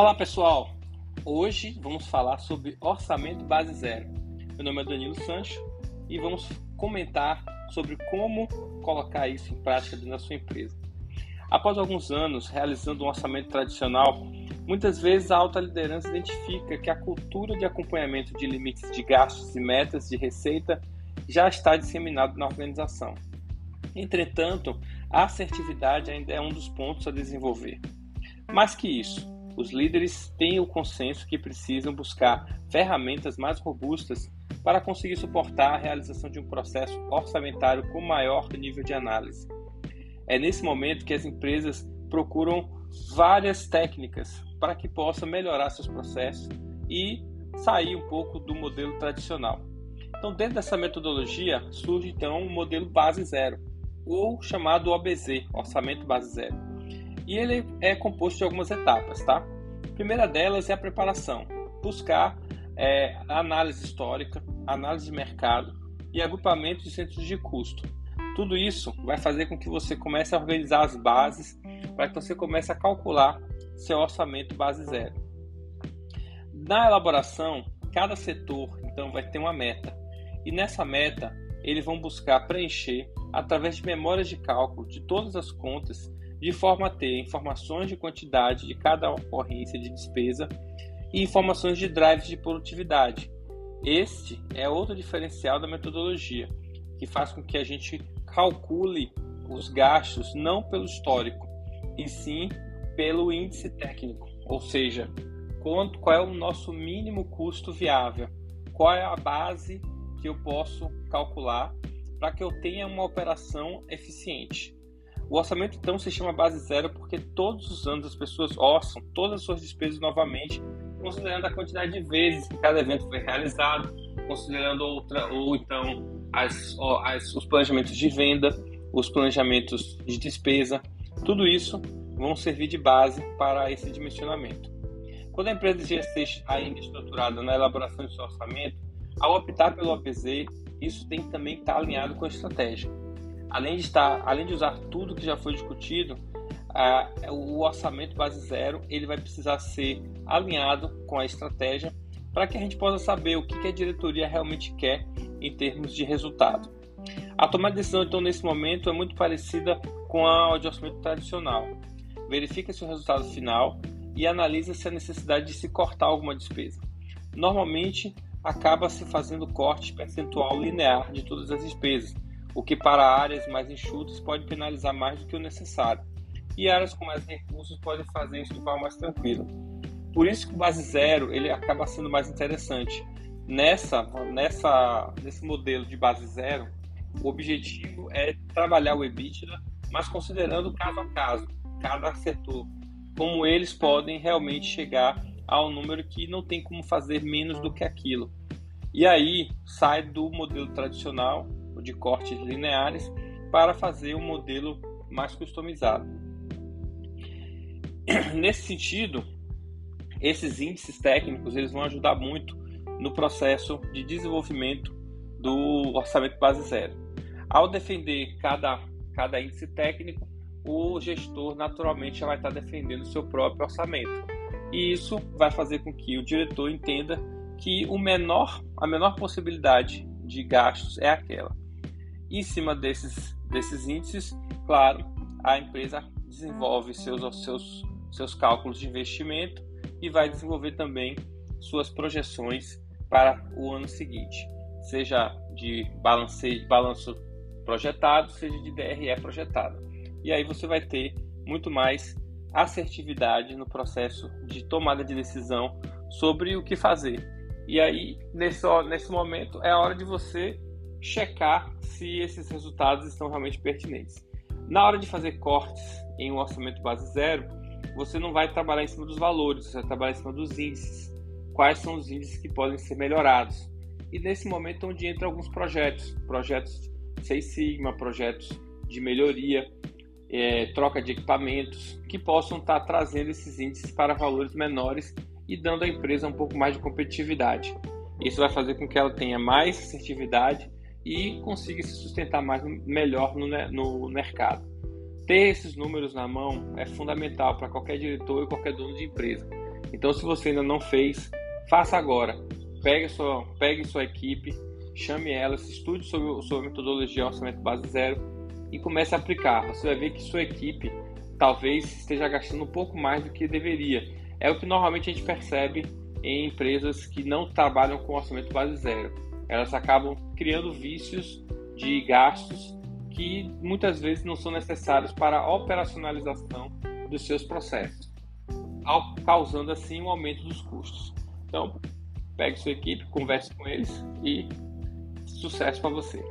Olá pessoal, hoje vamos falar sobre orçamento base zero. Meu nome é Danilo Sancho e vamos comentar sobre como colocar isso em prática dentro da sua empresa. Após alguns anos realizando um orçamento tradicional, muitas vezes a alta liderança identifica que a cultura de acompanhamento de limites de gastos e metas de receita já está disseminada na organização. Entretanto, a assertividade ainda é um dos pontos a desenvolver. Mais que isso, os líderes têm o consenso que precisam buscar ferramentas mais robustas para conseguir suportar a realização de um processo orçamentário com maior nível de análise. É nesse momento que as empresas procuram várias técnicas para que possam melhorar seus processos e sair um pouco do modelo tradicional. Então, dentro dessa metodologia, surge então o um modelo base zero, ou chamado OBZ, Orçamento Base Zero. E ele é composto de algumas etapas, tá? A primeira delas é a preparação, buscar é, análise histórica, análise de mercado e agrupamento de centros de custo. Tudo isso vai fazer com que você comece a organizar as bases para que você comece a calcular seu orçamento base zero. Na elaboração, cada setor então vai ter uma meta e nessa meta eles vão buscar preencher através de memórias de cálculo de todas as contas, de forma a ter informações de quantidade de cada ocorrência de despesa e informações de drives de produtividade. Este é outro diferencial da metodologia, que faz com que a gente calcule os gastos não pelo histórico, e sim pelo índice técnico, ou seja, quanto, qual é o nosso mínimo custo viável, qual é a base que eu posso calcular para que eu tenha uma operação eficiente. O orçamento então se chama base zero porque todos os anos as pessoas orçam todas as suas despesas novamente, considerando a quantidade de vezes que cada evento foi realizado, considerando outra ou então as, as, os planejamentos de venda, os planejamentos de despesa, tudo isso vão servir de base para esse dimensionamento. Quando a empresa já esteja ainda estruturada na elaboração de seu orçamento, ao optar pelo OPZ, isso tem que também estar alinhado com a estratégia. Além de estar, além de usar tudo que já foi discutido, o orçamento base zero ele vai precisar ser alinhado com a estratégia para que a gente possa saber o que a diretoria realmente quer em termos de resultado. A tomada de decisão, então, nesse momento é muito parecida com a de orçamento tradicional. Verifica-se o resultado final e analisa se há necessidade de se cortar alguma despesa. Normalmente, acaba se fazendo corte percentual linear de todas as despesas, o que para áreas mais enxutas pode penalizar mais do que o necessário. E áreas com mais recursos podem fazer isso de forma mais tranquila. Por isso que o base zero ele acaba sendo mais interessante. Nessa, nessa, nesse modelo de base zero, o objetivo é trabalhar o EBITDA, mas considerando caso a caso, cada setor, como eles podem realmente chegar a um número que não tem como fazer menos do que aquilo. E aí sai do modelo tradicional, de cortes lineares, para fazer um modelo mais customizado. Nesse sentido, esses índices técnicos eles vão ajudar muito no processo de desenvolvimento do orçamento base zero. Ao defender cada, cada índice técnico, o gestor naturalmente já vai estar defendendo o seu próprio orçamento. E isso vai fazer com que o diretor entenda que o menor, a menor possibilidade de gastos é aquela. Em cima desses, desses índices, claro, a empresa desenvolve seus, seus, seus cálculos de investimento e vai desenvolver também suas projeções para o ano seguinte, seja de balanceio, balanço projetado, seja de DRE projetado. E aí você vai ter muito mais assertividade no processo de tomada de decisão sobre o que fazer. E aí, nesse, nesse momento, é a hora de você checar se esses resultados estão realmente pertinentes. Na hora de fazer cortes em um orçamento base zero, você não vai trabalhar em cima dos valores, você vai trabalhar em cima dos índices. Quais são os índices que podem ser melhorados? E nesse momento é onde entram alguns projetos, projetos Seis Sigma, projetos de melhoria, é, troca de equipamentos, que possam estar trazendo esses índices para valores menores e dando à empresa um pouco mais de competitividade. Isso vai fazer com que ela tenha mais assertividade e consiga se sustentar mais melhor no, no mercado. Ter esses números na mão é fundamental para qualquer diretor e qualquer dono de empresa. Então, se você ainda não fez, faça agora. Pegue sua, pegue sua equipe, chame elas, estude sobre, sobre a metodologia orçamento base zero e comece a aplicar. Você vai ver que sua equipe talvez esteja gastando um pouco mais do que deveria. É o que normalmente a gente percebe em empresas que não trabalham com orçamento base zero. Elas acabam criando vícios de gastos que muitas vezes não são necessários para a operacionalização dos seus processos, causando assim um aumento dos custos. Então, pegue sua equipe, converse com eles e sucesso para você.